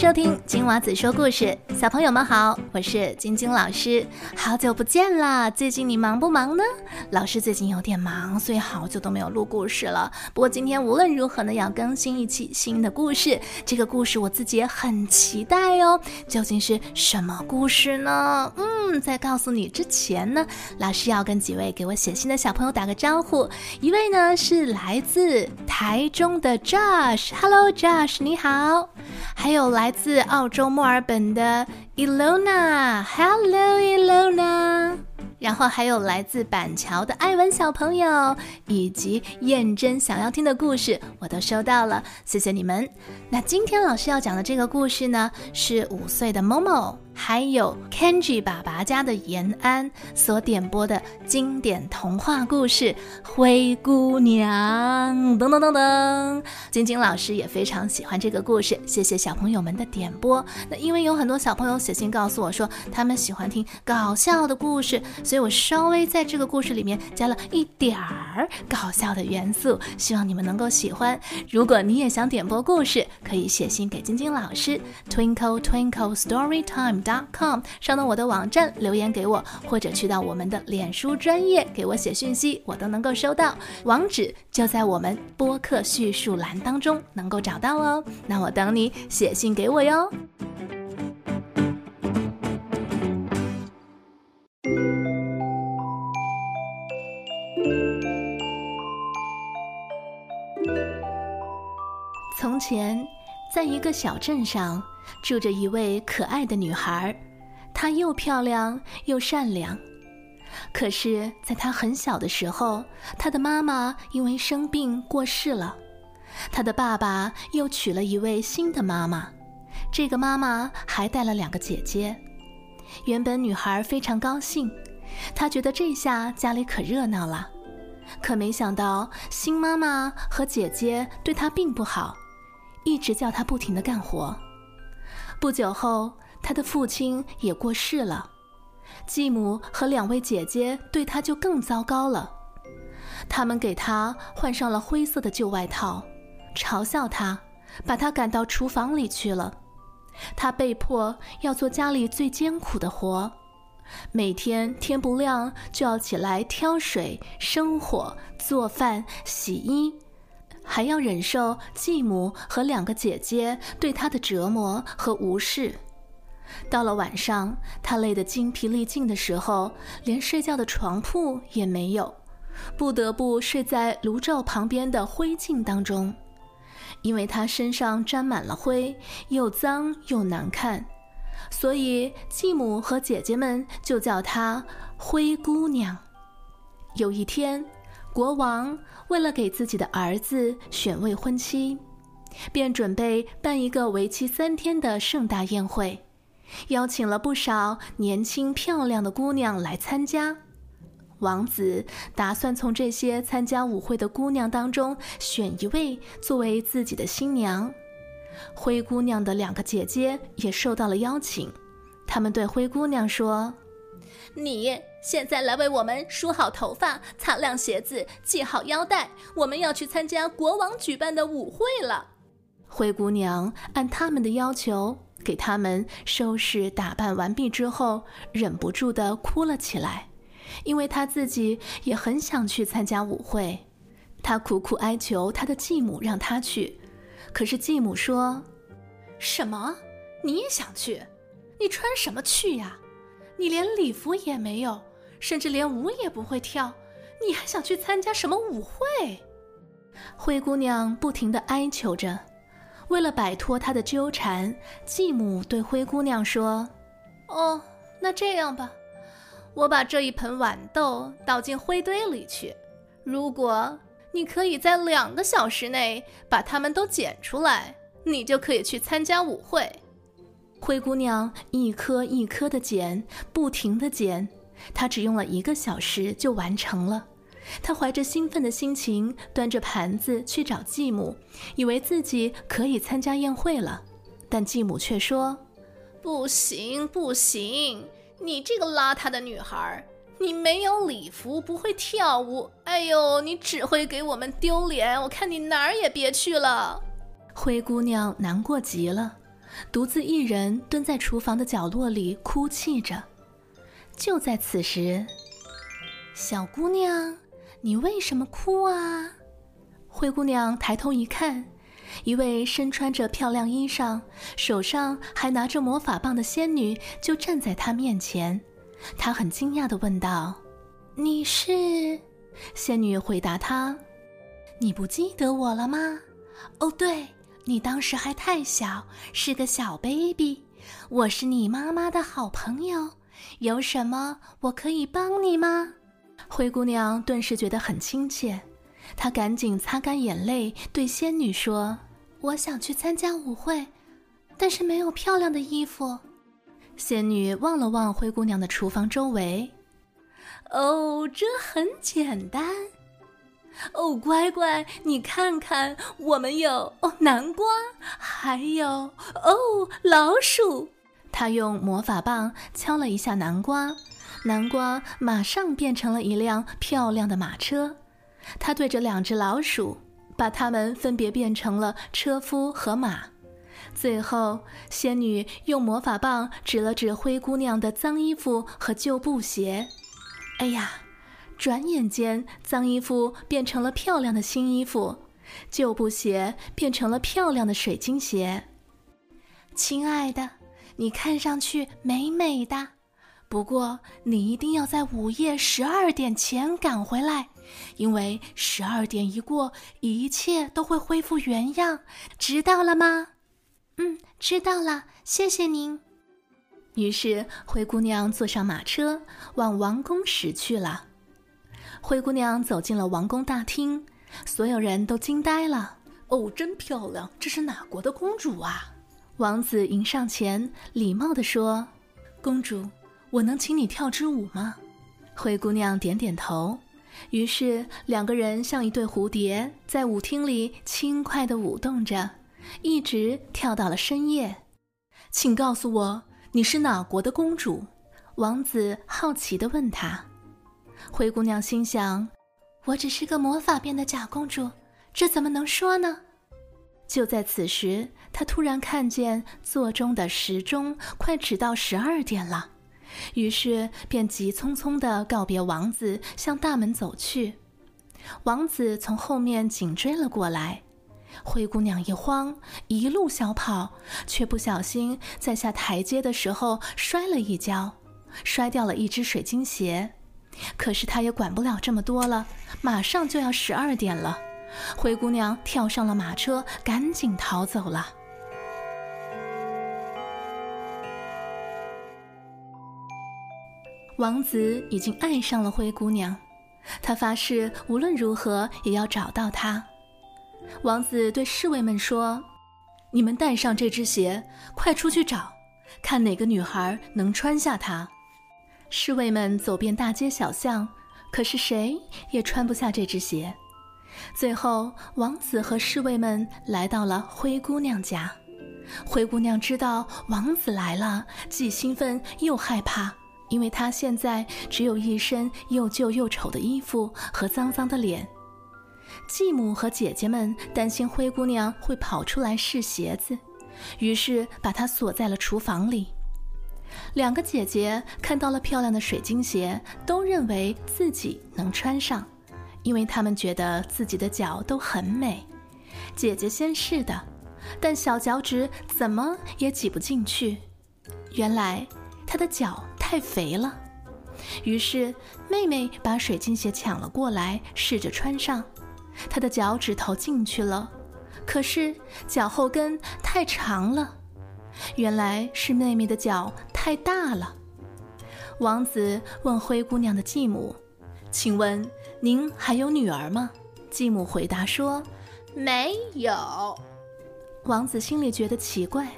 收听金娃子说故事，小朋友们好，我是晶晶老师，好久不见啦！最近你忙不忙呢？老师最近有点忙，所以好久都没有录故事了。不过今天无论如何呢，要更新一期新的故事。这个故事我自己也很期待哦，究竟是什么故事呢？嗯，在告诉你之前呢，老师要跟几位给我写信的小朋友打个招呼。一位呢是来自台中的 Josh，Hello Josh，你好。还有来自澳洲墨尔本的 Elona，Hello Elona，然后还有来自板桥的艾文小朋友，以及燕珍想要听的故事，我都收到了，谢谢你们。那今天老师要讲的这个故事呢，是五岁的某某。还有 Kenji 爸爸家的延安所点播的经典童话故事《灰姑娘》噔噔噔噔，晶晶老师也非常喜欢这个故事，谢谢小朋友们的点播。那因为有很多小朋友写信告诉我说他们喜欢听搞笑的故事，所以我稍微在这个故事里面加了一点儿搞笑的元素，希望你们能够喜欢。如果你也想点播故事，可以写信给晶晶老师，Twinkle Twinkle Story Time。Com 上到我的网站留言给我，或者去到我们的脸书专业给我写讯息，我都能够收到。网址就在我们播客叙述栏当中能够找到哦。那我等你写信给我哟。从前，在一个小镇上。住着一位可爱的女孩，她又漂亮又善良。可是，在她很小的时候，她的妈妈因为生病过世了，她的爸爸又娶了一位新的妈妈。这个妈妈还带了两个姐姐。原本女孩非常高兴，她觉得这下家里可热闹了。可没想到，新妈妈和姐姐对她并不好，一直叫她不停地干活。不久后，他的父亲也过世了，继母和两位姐姐对他就更糟糕了。他们给他换上了灰色的旧外套，嘲笑他，把他赶到厨房里去了。他被迫要做家里最艰苦的活，每天天不亮就要起来挑水、生火、做饭、洗衣。还要忍受继母和两个姐姐对他的折磨和无视。到了晚上，他累得精疲力尽的时候，连睡觉的床铺也没有，不得不睡在炉灶旁边的灰烬当中，因为他身上沾满了灰，又脏又难看，所以继母和姐姐们就叫她灰姑娘。有一天。国王为了给自己的儿子选未婚妻，便准备办一个为期三天的盛大宴会，邀请了不少年轻漂亮的姑娘来参加。王子打算从这些参加舞会的姑娘当中选一位作为自己的新娘。灰姑娘的两个姐姐也受到了邀请，她们对灰姑娘说：“你。”现在来为我们梳好头发、擦亮鞋子、系好腰带，我们要去参加国王举办的舞会了。灰姑娘按他们的要求给他们收拾打扮完毕之后，忍不住的哭了起来，因为她自己也很想去参加舞会。她苦苦哀求她的继母让她去，可是继母说：“什么？你也想去？你穿什么去呀？你连礼服也没有。”甚至连舞也不会跳，你还想去参加什么舞会？灰姑娘不停地哀求着。为了摆脱她的纠缠，继母对灰姑娘说：“哦，那这样吧，我把这一盆豌豆倒进灰堆里去。如果你可以在两个小时内把它们都捡出来，你就可以去参加舞会。”灰姑娘一颗一颗地捡，不停地捡。他只用了一个小时就完成了。他怀着兴奋的心情，端着盘子去找继母，以为自己可以参加宴会了。但继母却说：“不行，不行！你这个邋遢的女孩，你没有礼服，不会跳舞。哎呦，你只会给我们丢脸！我看你哪儿也别去了。”灰姑娘难过极了，独自一人蹲在厨房的角落里哭泣着。就在此时，小姑娘，你为什么哭啊？灰姑娘抬头一看，一位身穿着漂亮衣裳、手上还拿着魔法棒的仙女就站在她面前。她很惊讶地问道：“你是？”仙女回答她：“你不记得我了吗？哦，对，你当时还太小，是个小 baby。我是你妈妈的好朋友，有什么我可以帮你吗？”灰姑娘顿时觉得很亲切，她赶紧擦干眼泪，对仙女说：“我想去参加舞会，但是没有漂亮的衣服。”仙女望了望灰姑娘的厨房周围。哦，这很简单。哦，乖乖，你看看，我们有哦南瓜，还有哦老鼠。他用魔法棒敲了一下南瓜，南瓜马上变成了一辆漂亮的马车。他对着两只老鼠，把它们分别变成了车夫和马。最后，仙女用魔法棒指了指灰姑娘的脏衣服和旧布鞋。哎呀！转眼间，脏衣服变成了漂亮的新衣服，旧布鞋变成了漂亮的水晶鞋。亲爱的，你看上去美美的，不过你一定要在午夜十二点前赶回来，因为十二点一过，一切都会恢复原样，知道了吗？嗯，知道了，谢谢您。于是，灰姑娘坐上马车，往王宫驶去了。灰姑娘走进了王宫大厅，所有人都惊呆了。哦，真漂亮！这是哪国的公主啊？王子迎上前，礼貌地说：“公主，我能请你跳支舞吗？”灰姑娘点点头。于是，两个人像一对蝴蝶，在舞厅里轻快地舞动着，一直跳到了深夜。请告诉我。你是哪国的公主？王子好奇地问她。灰姑娘心想：“我只是个魔法变的假公主，这怎么能说呢？”就在此时，她突然看见座钟的时钟快指到十二点了，于是便急匆匆地告别王子，向大门走去。王子从后面紧追了过来。灰姑娘一慌，一路小跑，却不小心在下台阶的时候摔了一跤，摔掉了一只水晶鞋。可是她也管不了这么多了，马上就要十二点了。灰姑娘跳上了马车，赶紧逃走了。王子已经爱上了灰姑娘，他发誓无论如何也要找到她。王子对侍卫们说：“你们带上这只鞋，快出去找，看哪个女孩能穿下它。”侍卫们走遍大街小巷，可是谁也穿不下这只鞋。最后，王子和侍卫们来到了灰姑娘家。灰姑娘知道王子来了，既兴奋又害怕，因为她现在只有一身又旧又丑的衣服和脏脏的脸。继母和姐姐们担心灰姑娘会跑出来试鞋子，于是把她锁在了厨房里。两个姐姐看到了漂亮的水晶鞋，都认为自己能穿上，因为她们觉得自己的脚都很美。姐姐先试的，但小脚趾怎么也挤不进去。原来她的脚太肥了。于是妹妹把水晶鞋抢了过来，试着穿上。她的脚趾头进去了，可是脚后跟太长了。原来是妹妹的脚太大了。王子问灰姑娘的继母：“请问您还有女儿吗？”继母回答说：“没有。”王子心里觉得奇怪，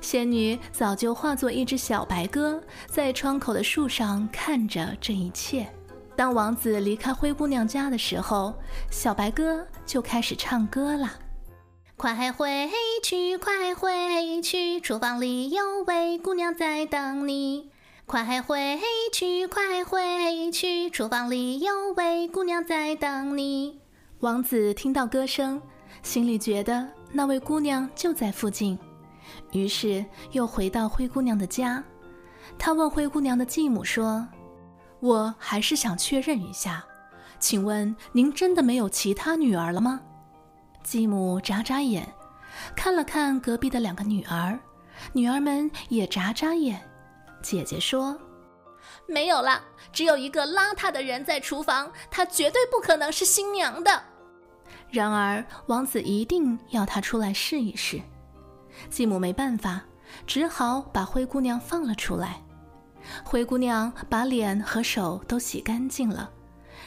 仙女早就化作一只小白鸽，在窗口的树上看着这一切。当王子离开灰姑娘家的时候，小白鸽就开始唱歌了。快回去，快回去，厨房里有位姑娘在等你。快回去，快回去，厨房里有位姑娘在等你。王子听到歌声，心里觉得那位姑娘就在附近，于是又回到灰姑娘的家。他问灰姑娘的继母说：“我还是想确认一下，请问您真的没有其他女儿了吗？”继母眨眨眼，看了看隔壁的两个女儿，女儿们也眨眨眼。姐姐说：“没有了，只有一个邋遢的人在厨房，她绝对不可能是新娘的。”然而王子一定要她出来试一试。继母没办法，只好把灰姑娘放了出来。灰姑娘把脸和手都洗干净了。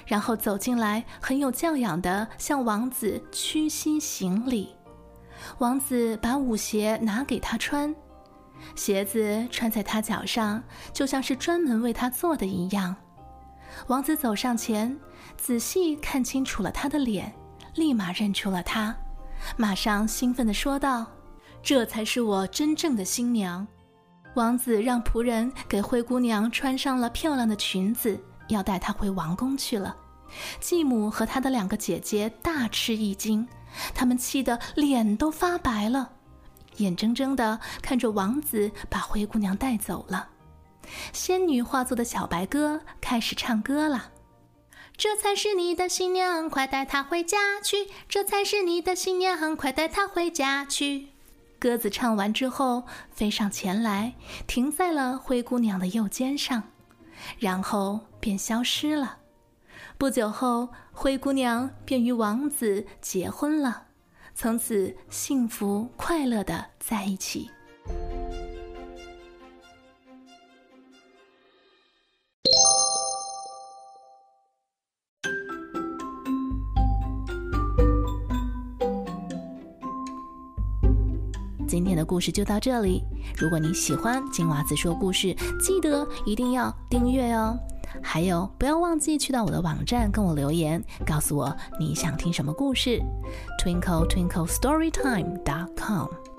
然后走进来，很有教养地向王子屈膝行礼。王子把舞鞋拿给她穿，鞋子穿在他脚上，就像是专门为他做的一样。王子走上前，仔细看清楚了他的脸，立马认出了他，马上兴奋地说道：“这才是我真正的新娘。”王子让仆人给灰姑娘穿上了漂亮的裙子。要带她回王宫去了，继母和她的两个姐姐大吃一惊，他们气得脸都发白了，眼睁睁地看着王子把灰姑娘带走了。仙女化作的小白鸽开始唱歌了：“这才是你的新娘，快带她回家去！这才是你的新娘，快带她回家去！”鸽子唱完之后，飞上前来，停在了灰姑娘的右肩上，然后。便消失了。不久后，灰姑娘便与王子结婚了，从此幸福快乐的在一起。今天的故事就到这里。如果你喜欢金娃子说故事，记得一定要订阅哦。还有，不要忘记去到我的网站跟我留言，告诉我你想听什么故事。Twinkle Twinkle Storytime dot com。